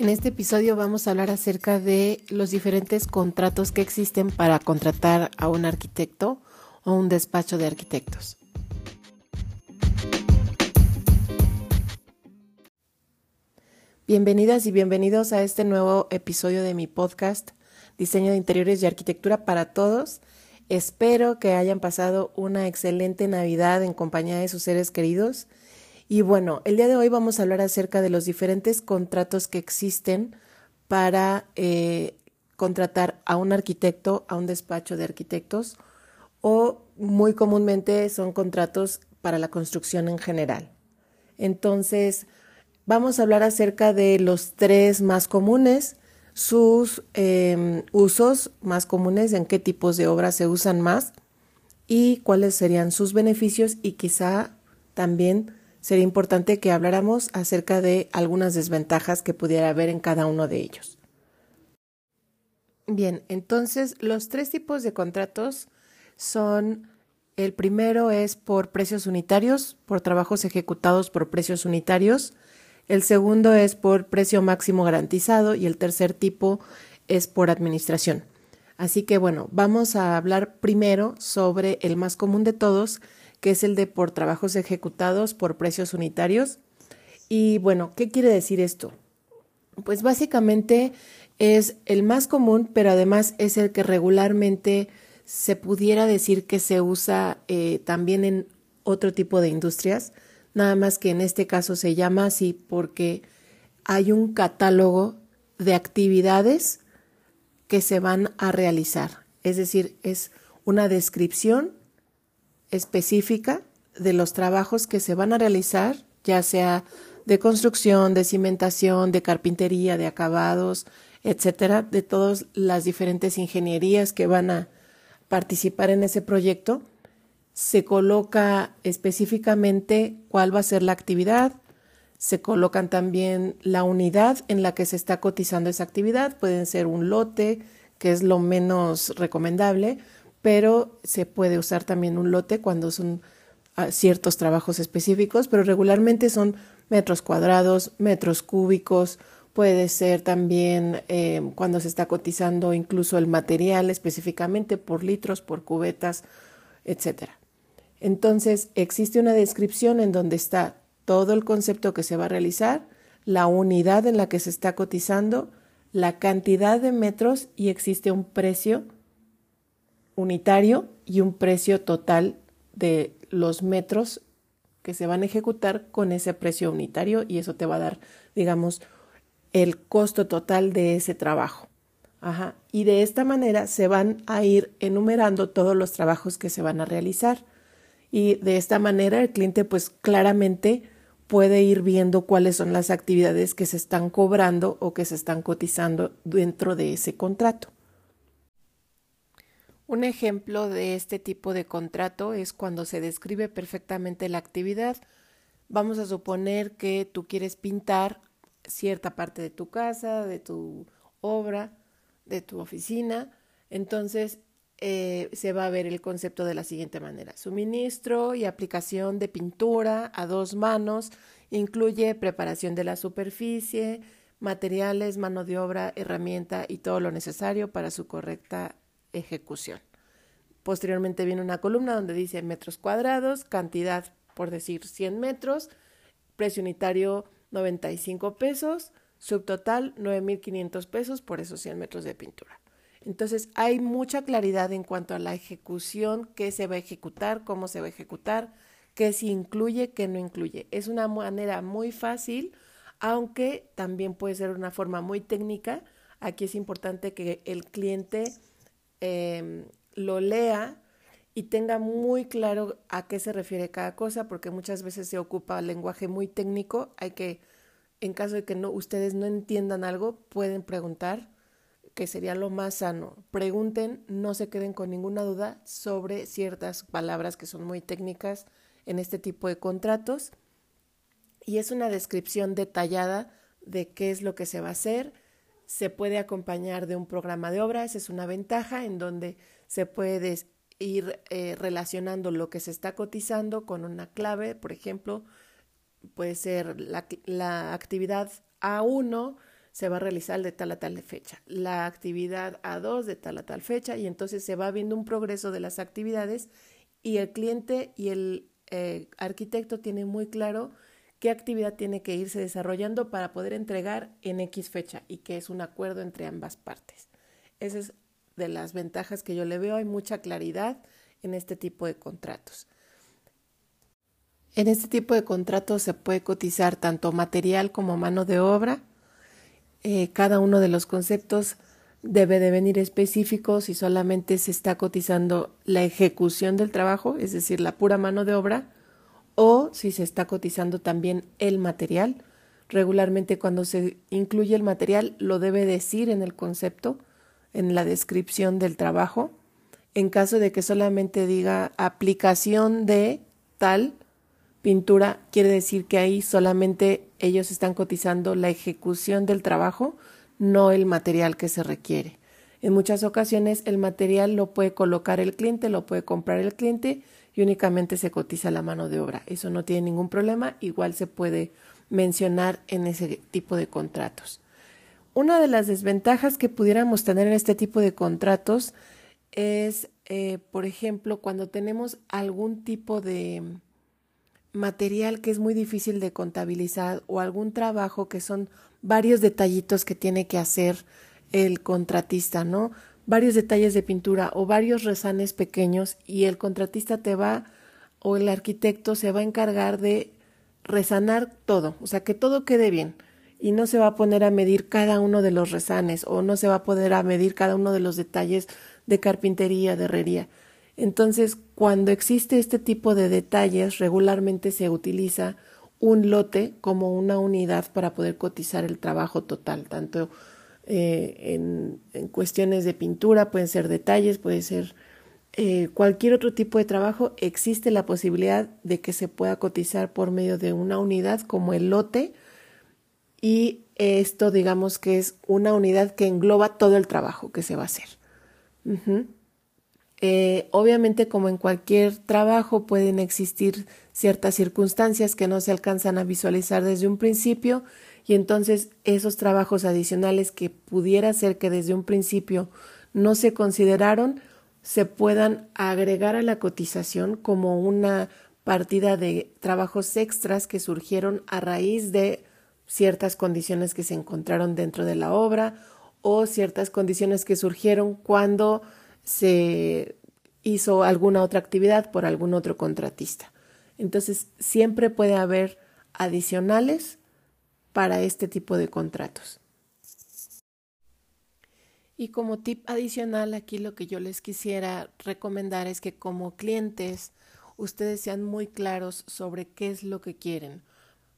En este episodio vamos a hablar acerca de los diferentes contratos que existen para contratar a un arquitecto o un despacho de arquitectos. Bienvenidas y bienvenidos a este nuevo episodio de mi podcast Diseño de Interiores y Arquitectura para Todos. Espero que hayan pasado una excelente Navidad en compañía de sus seres queridos. Y bueno, el día de hoy vamos a hablar acerca de los diferentes contratos que existen para eh, contratar a un arquitecto, a un despacho de arquitectos, o muy comúnmente son contratos para la construcción en general. Entonces, vamos a hablar acerca de los tres más comunes sus em, usos más comunes, en qué tipos de obras se usan más y cuáles serían sus beneficios y quizá también sería importante que habláramos acerca de algunas desventajas que pudiera haber en cada uno de ellos. Bien, entonces los tres tipos de contratos son, el primero es por precios unitarios, por trabajos ejecutados por precios unitarios, el segundo es por precio máximo garantizado y el tercer tipo es por administración. Así que bueno, vamos a hablar primero sobre el más común de todos, que es el de por trabajos ejecutados por precios unitarios. Y bueno, ¿qué quiere decir esto? Pues básicamente es el más común, pero además es el que regularmente se pudiera decir que se usa eh, también en otro tipo de industrias nada más que en este caso se llama así porque hay un catálogo de actividades que se van a realizar. Es decir, es una descripción específica de los trabajos que se van a realizar, ya sea de construcción, de cimentación, de carpintería, de acabados, etcétera, de todas las diferentes ingenierías que van a participar en ese proyecto se coloca específicamente cuál va a ser la actividad, se colocan también la unidad en la que se está cotizando esa actividad, pueden ser un lote, que es lo menos recomendable, pero se puede usar también un lote cuando son ah, ciertos trabajos específicos, pero regularmente son metros cuadrados, metros cúbicos, puede ser también eh, cuando se está cotizando incluso el material específicamente por litros, por cubetas, etcétera. Entonces, existe una descripción en donde está todo el concepto que se va a realizar, la unidad en la que se está cotizando, la cantidad de metros y existe un precio unitario y un precio total de los metros que se van a ejecutar con ese precio unitario y eso te va a dar, digamos, el costo total de ese trabajo. Ajá. Y de esta manera se van a ir enumerando todos los trabajos que se van a realizar y de esta manera el cliente pues claramente puede ir viendo cuáles son las actividades que se están cobrando o que se están cotizando dentro de ese contrato. Un ejemplo de este tipo de contrato es cuando se describe perfectamente la actividad. Vamos a suponer que tú quieres pintar cierta parte de tu casa, de tu obra, de tu oficina. Entonces, eh, se va a ver el concepto de la siguiente manera. Suministro y aplicación de pintura a dos manos incluye preparación de la superficie, materiales, mano de obra, herramienta y todo lo necesario para su correcta ejecución. Posteriormente viene una columna donde dice metros cuadrados, cantidad por decir 100 metros, precio unitario 95 pesos, subtotal 9.500 pesos por esos 100 metros de pintura. Entonces hay mucha claridad en cuanto a la ejecución, qué se va a ejecutar, cómo se va a ejecutar, qué se incluye, qué no incluye. Es una manera muy fácil, aunque también puede ser una forma muy técnica. Aquí es importante que el cliente em, lo lea y tenga muy claro a qué se refiere cada cosa, porque muchas veces se ocupa lenguaje muy técnico. Hay que, en caso de que no, ustedes no entiendan algo, pueden preguntar que sería lo más sano. Pregunten, no se queden con ninguna duda sobre ciertas palabras que son muy técnicas en este tipo de contratos. Y es una descripción detallada de qué es lo que se va a hacer. Se puede acompañar de un programa de obras, es una ventaja en donde se puede ir eh, relacionando lo que se está cotizando con una clave, por ejemplo, puede ser la, la actividad A1 se va a realizar de tal a tal fecha, la actividad A2 de tal a tal fecha y entonces se va viendo un progreso de las actividades y el cliente y el eh, arquitecto tienen muy claro qué actividad tiene que irse desarrollando para poder entregar en X fecha y que es un acuerdo entre ambas partes. Esa es de las ventajas que yo le veo, hay mucha claridad en este tipo de contratos. En este tipo de contratos se puede cotizar tanto material como mano de obra, eh, cada uno de los conceptos debe de venir específico si solamente se está cotizando la ejecución del trabajo, es decir, la pura mano de obra, o si se está cotizando también el material. Regularmente cuando se incluye el material lo debe decir en el concepto, en la descripción del trabajo. En caso de que solamente diga aplicación de tal, pintura quiere decir que ahí solamente ellos están cotizando la ejecución del trabajo, no el material que se requiere. En muchas ocasiones el material lo puede colocar el cliente, lo puede comprar el cliente y únicamente se cotiza la mano de obra. Eso no tiene ningún problema, igual se puede mencionar en ese tipo de contratos. Una de las desventajas que pudiéramos tener en este tipo de contratos es, eh, por ejemplo, cuando tenemos algún tipo de material que es muy difícil de contabilizar o algún trabajo que son varios detallitos que tiene que hacer el contratista, ¿no? Varios detalles de pintura o varios rezanes pequeños y el contratista te va o el arquitecto se va a encargar de resanar todo, o sea, que todo quede bien y no se va a poner a medir cada uno de los rezanes o no se va a poder a medir cada uno de los detalles de carpintería, de herrería. Entonces, cuando existe este tipo de detalles, regularmente se utiliza un lote como una unidad para poder cotizar el trabajo total, tanto eh, en, cuestiones de pintura, pueden ser detalles, puede ser eh, cualquier otro tipo de trabajo, existe la posibilidad de que se pueda cotizar por medio de una unidad como el lote y esto digamos que es una unidad que engloba todo el trabajo que se va a hacer. Eh, obviamente, como en cualquier trabajo, pueden existir ciertas circunstancias que no se alcanzan a visualizar desde un principio y entonces esos trabajos adicionales que pudiera ser que desde un principio no se consideraron, se puedan agregar a la cotización como una partida de trabajos extras que surgieron a raíz de ciertas condiciones que se encontraron dentro de la obra o ciertas condiciones que surgieron cuando se hizo alguna otra actividad por algún otro contratista. Entonces, siempre puede haber adicionales para este tipo de contratos. Y como tip adicional, aquí lo que yo les quisiera recomendar es que como clientes ustedes sean muy claros sobre qué es lo que quieren,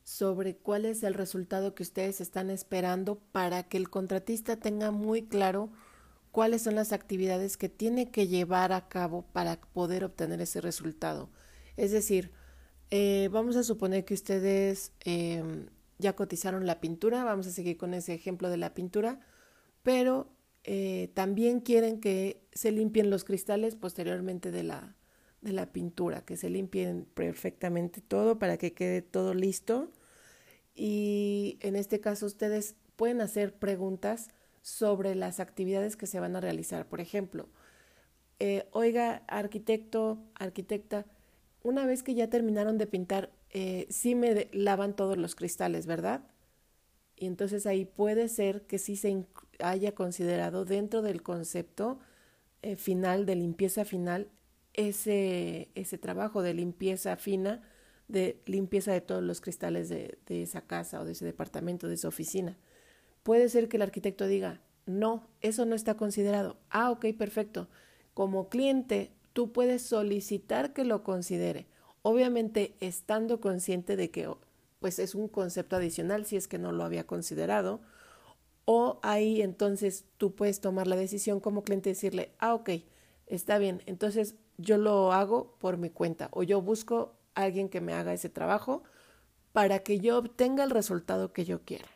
sobre cuál es el resultado que ustedes están esperando para que el contratista tenga muy claro cuáles son las actividades que tiene que llevar a cabo para poder obtener ese resultado. Es decir, eh, vamos a suponer que ustedes em, ya cotizaron la pintura, vamos a seguir con ese ejemplo de la pintura, pero eh, también quieren que se limpien los cristales posteriormente de la, de la pintura, que se limpien perfectamente todo para que quede todo listo. Y en este caso ustedes pueden hacer preguntas sobre las actividades que se van a realizar. Por ejemplo, eh, oiga, arquitecto, arquitecta, una vez que ya terminaron de pintar, eh, sí me lavan todos los cristales, ¿verdad? Y entonces ahí puede ser que sí se haya considerado dentro del concepto eh, final, de limpieza final, ese, ese trabajo de limpieza fina, de limpieza de todos los cristales de, de esa casa o de ese departamento, de esa oficina. Puede ser que el arquitecto diga, no, eso no está considerado. Ah, ok, perfecto. Como cliente, tú puedes solicitar que lo considere. Obviamente, estando consciente de que pues es un concepto adicional si es que no lo había considerado. O ahí entonces tú puedes tomar la decisión como cliente y decirle, ah, ok, está bien, entonces yo lo hago por mi cuenta o yo busco a alguien que me haga ese trabajo para que yo obtenga el resultado que yo quiera.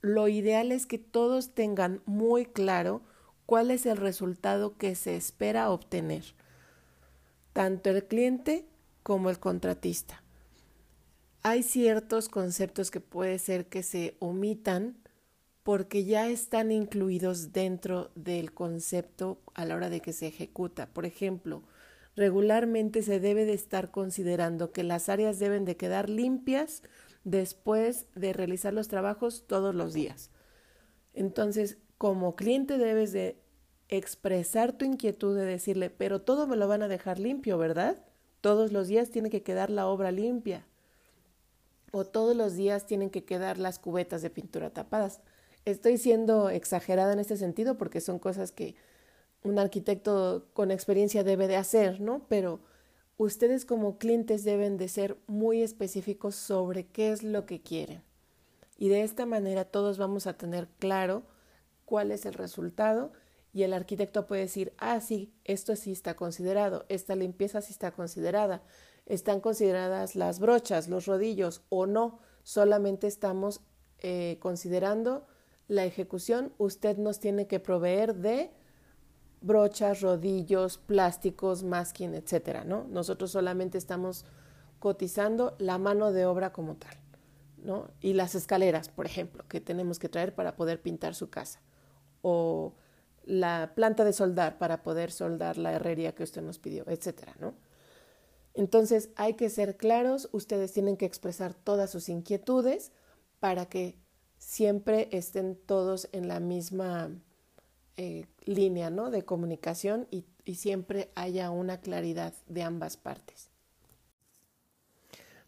Lo ideal es que todos tengan muy claro cuál es el resultado que se espera obtener, tanto el cliente como el contratista. Hay ciertos conceptos que puede ser que se omitan porque ya están incluidos dentro del concepto a la hora de que se ejecuta. Por ejemplo, regularmente se debe de estar considerando que las áreas deben de quedar limpias después de realizar los trabajos todos los días. Entonces, como cliente debes de expresar tu inquietud de decirle, pero todo me lo van a dejar limpio, ¿verdad? Todos los días tiene que quedar la obra limpia. O todos los días tienen que quedar las cubetas de pintura tapadas. Estoy siendo exagerada en este sentido porque son cosas que un arquitecto con experiencia debe de hacer, ¿no? Pero ustedes como clientes deben de ser muy específicos sobre qué es lo que quieren. Y de esta manera todos vamos a tener claro cuál es el resultado y el arquitecto puede decir, ah, sí, esto sí está considerado, esta limpieza sí está considerada, están consideradas las brochas, los rodillos o no, solamente estamos eh, considerando la ejecución, usted nos tiene que proveer de brochas, rodillos, plásticos, masking, etcétera, ¿no? Nosotros solamente estamos cotizando la mano de obra como tal, ¿no? Y las escaleras, por ejemplo, que tenemos que traer para poder pintar su casa. O la planta de soldar para poder soldar la herrería que usted nos pidió, etcétera, ¿no? Entonces hay que ser claros, ustedes tienen que expresar todas sus inquietudes para que siempre estén todos en la misma eh, línea ¿no? de comunicación y, y siempre haya una claridad de ambas partes.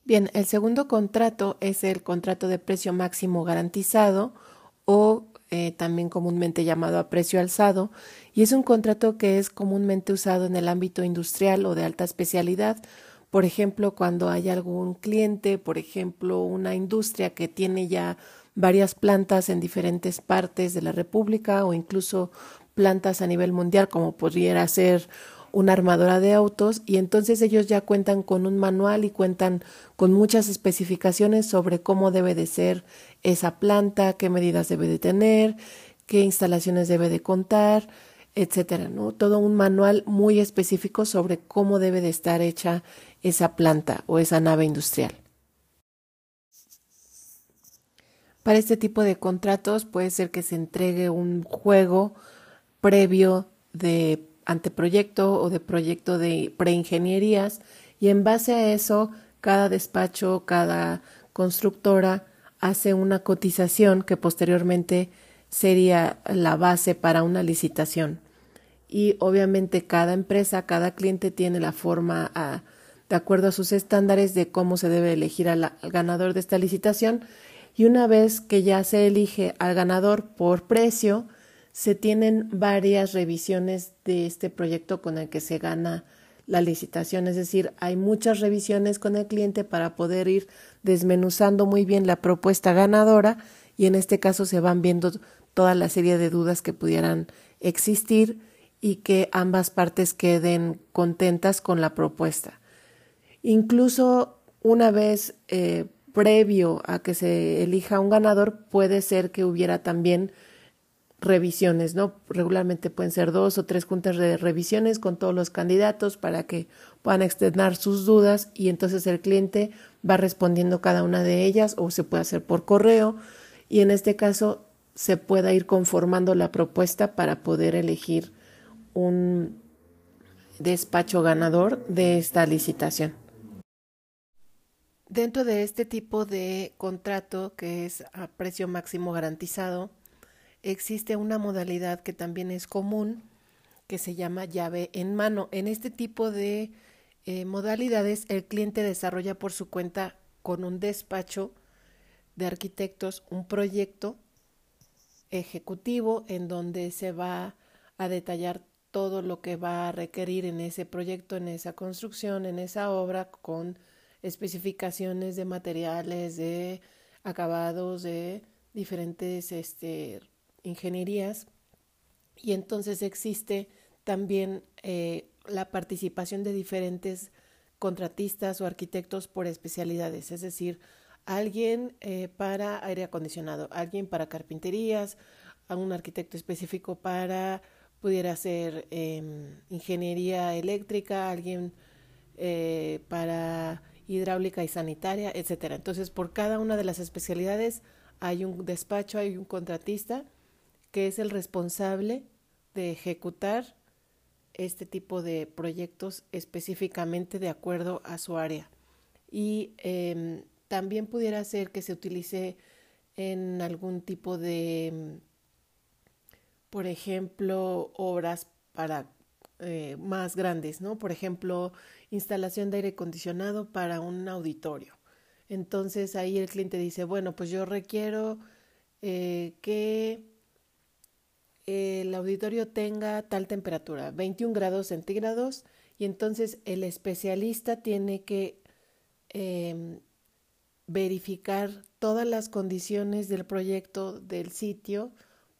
Bien, el segundo contrato es el contrato de precio máximo garantizado o eh, también comúnmente llamado a precio alzado, y es un contrato que es comúnmente usado en el ámbito industrial o de alta especialidad. Por ejemplo, cuando hay algún cliente, por ejemplo, una industria que tiene ya varias plantas en diferentes partes de la República o incluso plantas a nivel mundial como podría ser una armadora de autos y entonces ellos ya cuentan con un manual y cuentan con muchas especificaciones sobre cómo debe de ser esa planta, qué medidas debe de tener, qué instalaciones debe de contar, etcétera, ¿no? Todo un manual muy específico sobre cómo debe de estar hecha esa planta o esa nave industrial. Para este tipo de contratos puede ser que se entregue un juego previo de anteproyecto o de proyecto de preingenierías y en base a eso cada despacho, cada constructora hace una cotización que posteriormente sería la base para una licitación. Y obviamente cada empresa, cada cliente tiene la forma ah, de acuerdo a sus estándares de cómo se debe elegir al ganador de esta licitación y una vez que ya se elige al ganador por precio, se tienen varias revisiones de este proyecto con el que se gana la licitación, es decir, hay muchas revisiones con el cliente para poder ir desmenuzando muy bien la propuesta ganadora y en este caso se van viendo toda la serie de dudas que pudieran existir y que ambas partes queden contentas con la propuesta. Incluso una vez eh, previo a que se elija un ganador, puede ser que hubiera también revisiones, ¿no? Regularmente pueden ser dos o tres juntas de revisiones con todos los candidatos para que puedan externar sus dudas y entonces el cliente va respondiendo cada una de ellas o se puede hacer por correo y en este caso se pueda ir conformando la propuesta para poder elegir un despacho ganador de esta licitación. Dentro de este tipo de contrato que es a precio máximo garantizado, existe una modalidad que también es común que se llama llave en mano. En este tipo de eh, modalidades, el cliente desarrolla por su cuenta con un despacho de arquitectos un proyecto ejecutivo en donde se va a detallar todo lo que va a requerir en ese proyecto, en esa construcción, en esa obra con especificaciones de materiales, de acabados, de diferentes este, ingenierías. Y entonces existe también eh, la participación de diferentes contratistas o arquitectos por especialidades, es decir, alguien eh, para aire acondicionado, alguien para carpinterías, a un arquitecto específico para pudiera ser em, ingeniería eléctrica, alguien eh, para hidráulica y sanitaria, etcétera. Entonces, por cada una de las especialidades hay un despacho, hay un contratista que es el responsable de ejecutar este tipo de proyectos específicamente de acuerdo a su área. Y em, también pudiera ser que se utilice en algún tipo de, por ejemplo, obras para eh, más grandes, ¿no? Por ejemplo, instalación de aire acondicionado para un auditorio. Entonces ahí el cliente dice, bueno, pues yo requiero eh, que el auditorio tenga tal temperatura, 21 grados centígrados, y entonces el especialista tiene que em, verificar todas las condiciones del proyecto del sitio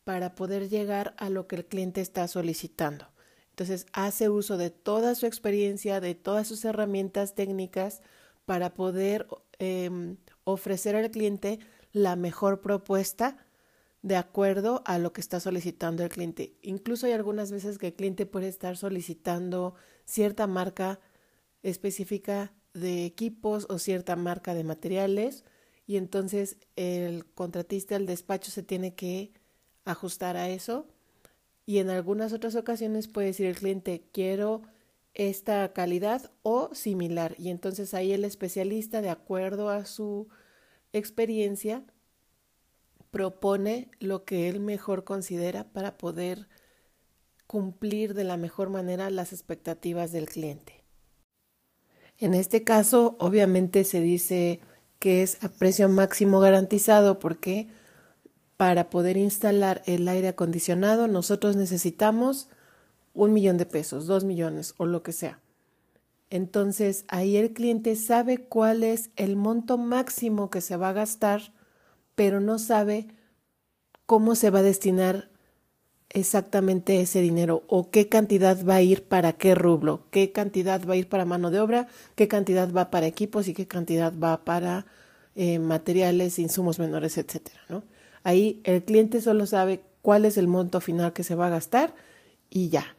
para poder llegar a lo que el cliente está solicitando. Entonces hace uso de toda su experiencia, de todas sus herramientas técnicas para poder em, ofrecer al cliente la mejor propuesta de acuerdo a lo que está solicitando el cliente. Incluso hay algunas veces que el cliente puede estar solicitando cierta marca específica de equipos o cierta marca de materiales y entonces el contratista del despacho se tiene que ajustar a eso y en algunas otras ocasiones puede decir el cliente quiero esta calidad o similar y entonces ahí el especialista de acuerdo a su experiencia propone lo que él mejor considera para poder cumplir de la mejor manera las expectativas del cliente. En este caso, obviamente se dice que es a precio máximo garantizado porque para poder instalar el aire acondicionado nosotros necesitamos un millón de pesos, dos millones o lo que sea. Entonces ahí el cliente sabe cuál es el monto máximo que se va a gastar pero no sabe cómo se va a destinar exactamente ese dinero o qué cantidad va a ir para qué rublo, qué cantidad va a ir para mano de obra, qué cantidad va para equipos y qué cantidad va para eh, materiales, insumos menores, etcétera, ¿no? Ahí el cliente solo sabe cuál es el monto final que se va a gastar y ya.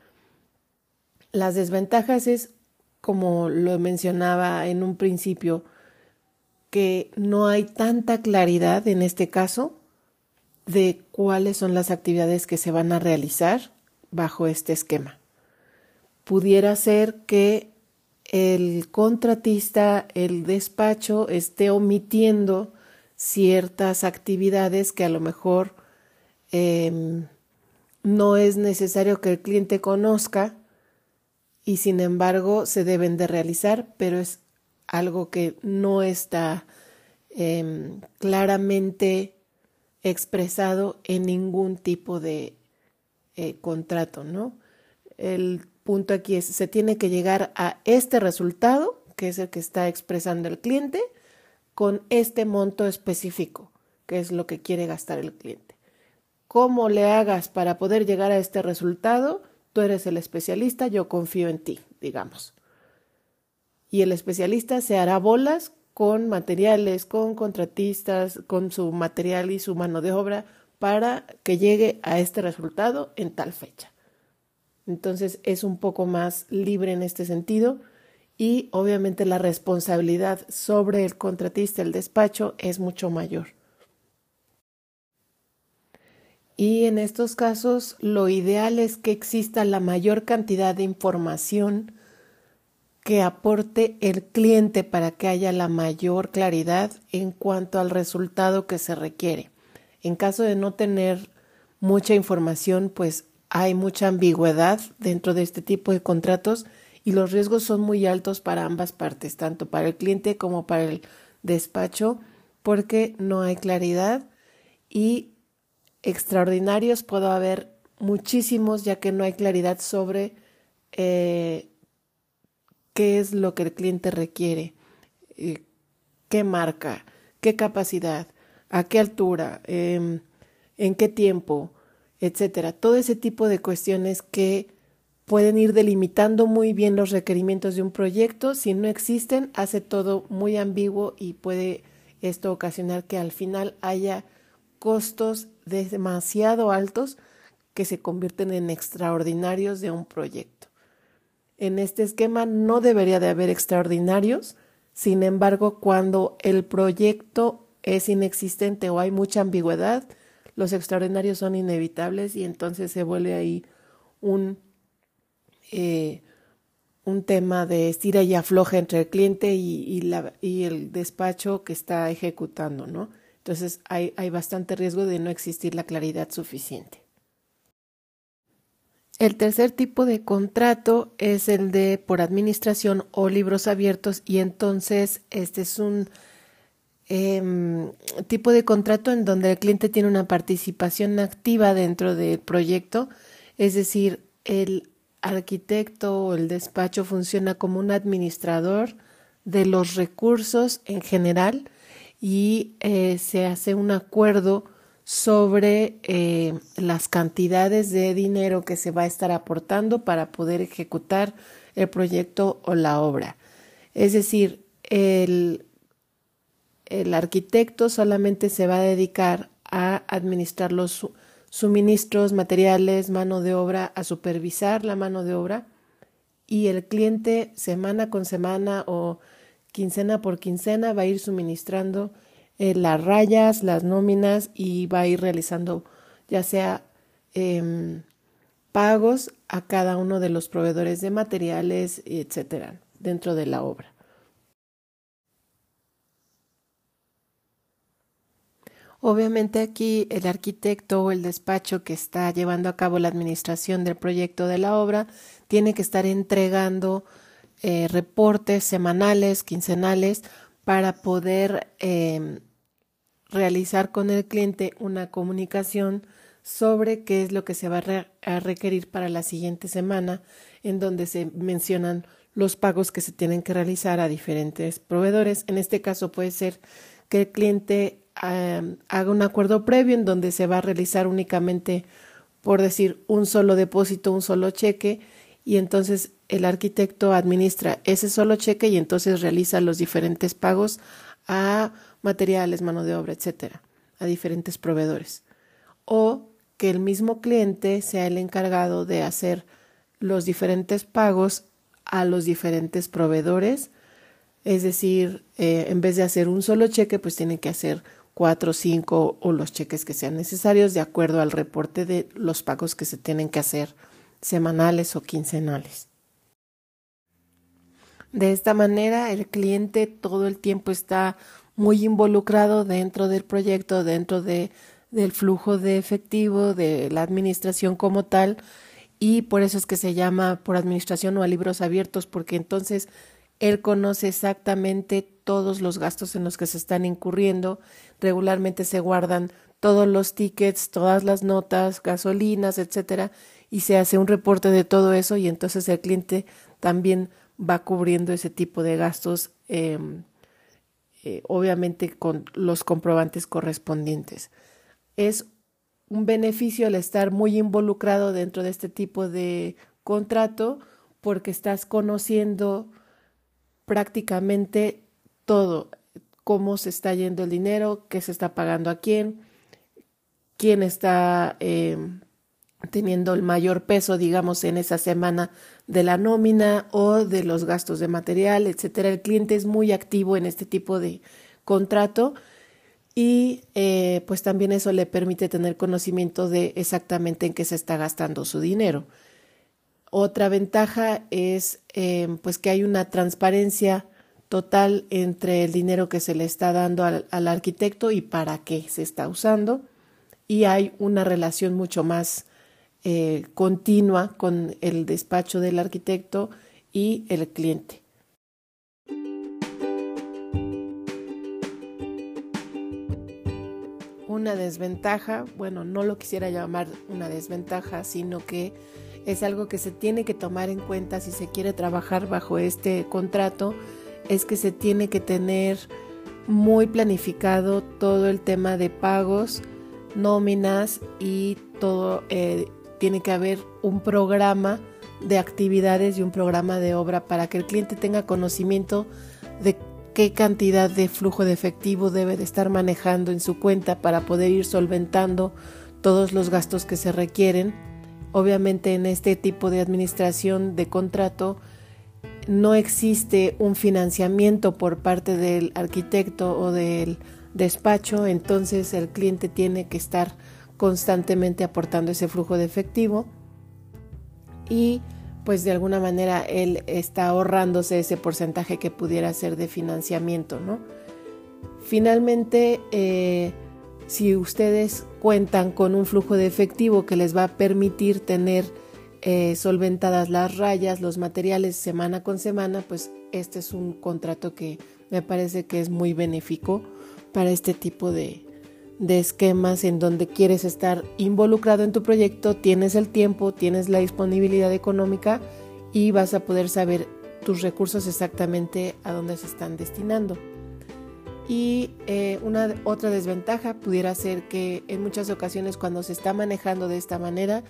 Las desventajas es, como lo mencionaba en un principio, que no hay tanta claridad en este caso de cuáles son las actividades que se van a realizar bajo este esquema. Pudiera ser que el contratista, el despacho, esté omitiendo ciertas actividades que a lo mejor em, no es necesario que el cliente conozca y sin embargo se deben de realizar, pero es algo que no está em, claramente expresado en ningún tipo de eh, contrato, ¿no? El punto aquí es, se tiene que llegar a este resultado, que es el que está expresando el cliente, con este monto específico, que es lo que quiere gastar el cliente. ¿Cómo le hagas para poder llegar a este resultado? Tú eres el especialista, yo confío en ti, digamos y el especialista se hará bolas con materiales, con contratistas, con su material y su mano de obra para que llegue a este resultado en tal fecha. Entonces es un poco más libre en este sentido y obviamente la responsabilidad sobre el contratista, el despacho, es mucho mayor. Y en estos casos lo ideal es que exista la mayor cantidad de información que aporte el cliente para que haya la mayor claridad en cuanto al resultado que se requiere. En caso de no tener mucha información, pues hay mucha ambigüedad dentro de este tipo de contratos y los riesgos son muy altos para ambas partes, tanto para el cliente como para el despacho, porque no hay claridad y extraordinarios puedo haber muchísimos ya que no hay claridad sobre eh, qué es lo que el cliente requiere, eh, qué marca, qué capacidad, a qué altura, em, en qué tiempo, etcétera. Todo ese tipo de cuestiones que pueden ir delimitando muy bien los requerimientos de un proyecto. Si no existen, hace todo muy ambiguo y puede esto ocasionar que al final haya costos demasiado altos que se convierten en extraordinarios de un proyecto. En este esquema no debería de haber extraordinarios, sin embargo, cuando el proyecto es inexistente o hay mucha ambigüedad, los extraordinarios son inevitables y entonces se vuelve ahí un, eh, un tema de estira y afloja entre el cliente y, la, y, el despacho que está ejecutando, ¿no? Entonces hay, hay bastante riesgo de no existir la claridad suficiente. El tercer tipo de contrato es el de por administración o libros abiertos y entonces este es un em, tipo de contrato en donde el cliente tiene una participación activa dentro del proyecto, es decir, el arquitecto o el despacho funciona como un administrador de los recursos en general y eh, se hace un acuerdo sobre eh, las cantidades de dinero que se va a estar aportando para poder ejecutar el proyecto o la obra. Es decir, el, el arquitecto solamente se va a dedicar a administrar los suministros, materiales, mano de obra, a supervisar la mano de obra y el cliente semana con semana o quincena por quincena va a ir suministrando eh, las rayas, las nóminas y va a ir realizando ya sea em, pagos a cada uno de los proveedores de materiales, etcétera, dentro de la obra. Obviamente aquí el arquitecto o el despacho que está llevando a cabo la administración del proyecto de la obra tiene que estar entregando eh, reportes semanales, quincenales, para poder em, realizar con el cliente una comunicación sobre qué es lo que se va a, requerir para la siguiente semana, en donde se mencionan los pagos que se tienen que realizar a diferentes proveedores. En este caso puede ser que el cliente haga un acuerdo previo en donde se va a realizar únicamente, por decir, un solo depósito, un solo cheque, y entonces el arquitecto administra ese solo cheque y entonces realiza los diferentes pagos a materiales, mano de obra, etcétera, a diferentes proveedores. O que el mismo cliente sea el encargado de hacer los diferentes pagos a los diferentes proveedores. Es decir, eh, en vez de hacer un solo cheque, pues tiene que hacer cuatro, cinco o los cheques que sean necesarios de acuerdo al reporte de los pagos que se tienen que hacer semanales o quincenales. De esta manera, el cliente todo el tiempo está muy involucrado dentro del proyecto, dentro de, del flujo de efectivo, de la administración como tal, y por eso es que se llama por administración o a libros abiertos, porque entonces él conoce exactamente todos los gastos en los que se están incurriendo, regularmente se guardan todos los tickets, todas las notas, gasolinas, etcétera, y se hace un reporte de todo eso y entonces el cliente también va cubriendo ese tipo de gastos eh, eh, obviamente con los comprobantes correspondientes. Es un beneficio el estar muy involucrado dentro de este tipo de contrato porque estás conociendo prácticamente todo, cómo se está yendo el dinero, qué se está pagando a quién, quién está eh, teniendo el mayor peso, digamos, en esa semana de la nómina o de los gastos de material, etcétera. El cliente es muy activo en este tipo de contrato y eh, pues también eso le permite tener conocimiento de exactamente en qué se está gastando su dinero. Otra ventaja es eh, pues que hay una transparencia total entre el dinero que se le está dando al arquitecto y para qué se está usando y hay una relación mucho más eh, continua con el despacho del arquitecto y el cliente. Una desventaja, bueno, no lo quisiera llamar una desventaja, sino que es algo que se tiene que tomar en cuenta si se quiere trabajar bajo este contrato, es que se tiene que tener muy planificado todo el tema de pagos, nóminas y todo eh, tiene que haber un programa de actividades y un programa de obra para que el cliente tenga conocimiento de qué cantidad de flujo de efectivo debe de estar manejando en su cuenta para poder ir solventando todos los gastos que se requieren. Obviamente en este tipo de administración de contrato no existe un financiamiento por parte del arquitecto o del despacho, entonces el cliente tiene que estar constantemente aportando ese flujo de efectivo y pues de alguna manera él está ahorrándose ese porcentaje que pudiera ser de financiamiento, ¿no? Finalmente, eh, si ustedes cuentan con un flujo de efectivo que les va a permitir tener eh, solventadas las rayas, los materiales semana con semana, pues este es un contrato que me parece que es muy benéfico para este tipo de, de esquemas en donde quieres estar involucrado en tu proyecto, tienes el tiempo, tienes la disponibilidad económica y vas a poder saber tus recursos exactamente a dónde se están destinando. Y eh, una otra desventaja pudiera ser que en muchas ocasiones cuando se está manejando de esta manera,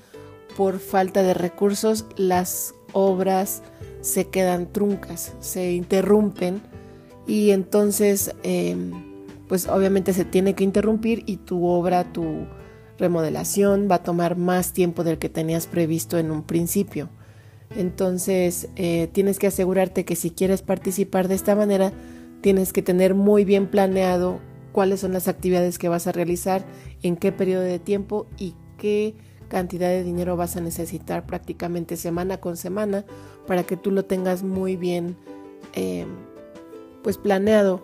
por falta de recursos, las obras se quedan truncas, se interrumpen y entonces em, pues obviamente se tiene que interrumpir y tu obra, tu remodelación va a tomar más tiempo del que tenías previsto en un principio. Entonces eh, tienes que asegurarte que si quieres participar de esta manera, tienes que tener muy bien planeado cuáles son las actividades que vas a realizar, en qué periodo de tiempo y qué cantidad de dinero vas a necesitar prácticamente semana con semana para que tú lo tengas muy bien eh, pues planeado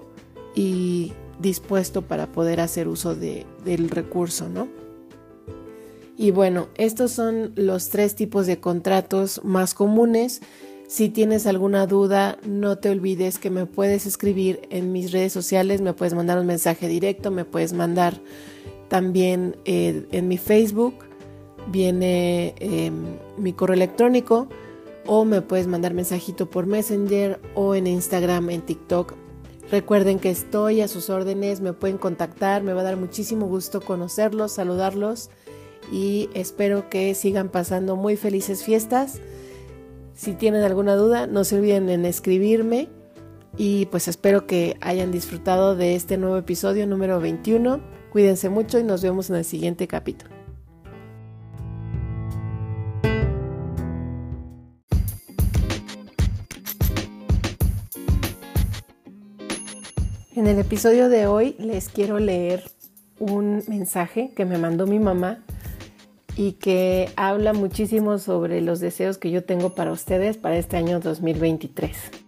y dispuesto para poder hacer uso de, del recurso, ¿no? Y bueno, estos son los tres tipos de contratos más comunes. Si tienes alguna duda, no te olvides que me puedes escribir en mis redes sociales, me puedes mandar un mensaje directo, me puedes mandar también eh, en mi Facebook, viene em, mi correo electrónico o me puedes mandar mensajito por Messenger o en Instagram, en TikTok. Recuerden que estoy a sus órdenes, me pueden contactar, me va a dar muchísimo gusto conocerlos, saludarlos y espero que sigan pasando muy felices fiestas. Si tienen alguna duda, no se olviden en escribirme y pues espero que hayan disfrutado de este nuevo episodio número 21. Cuídense mucho y nos vemos en el siguiente capítulo. En el episodio de hoy les quiero leer un mensaje que me mandó mi mamá y que habla muchísimo sobre los deseos que yo tengo para ustedes para este año 2023.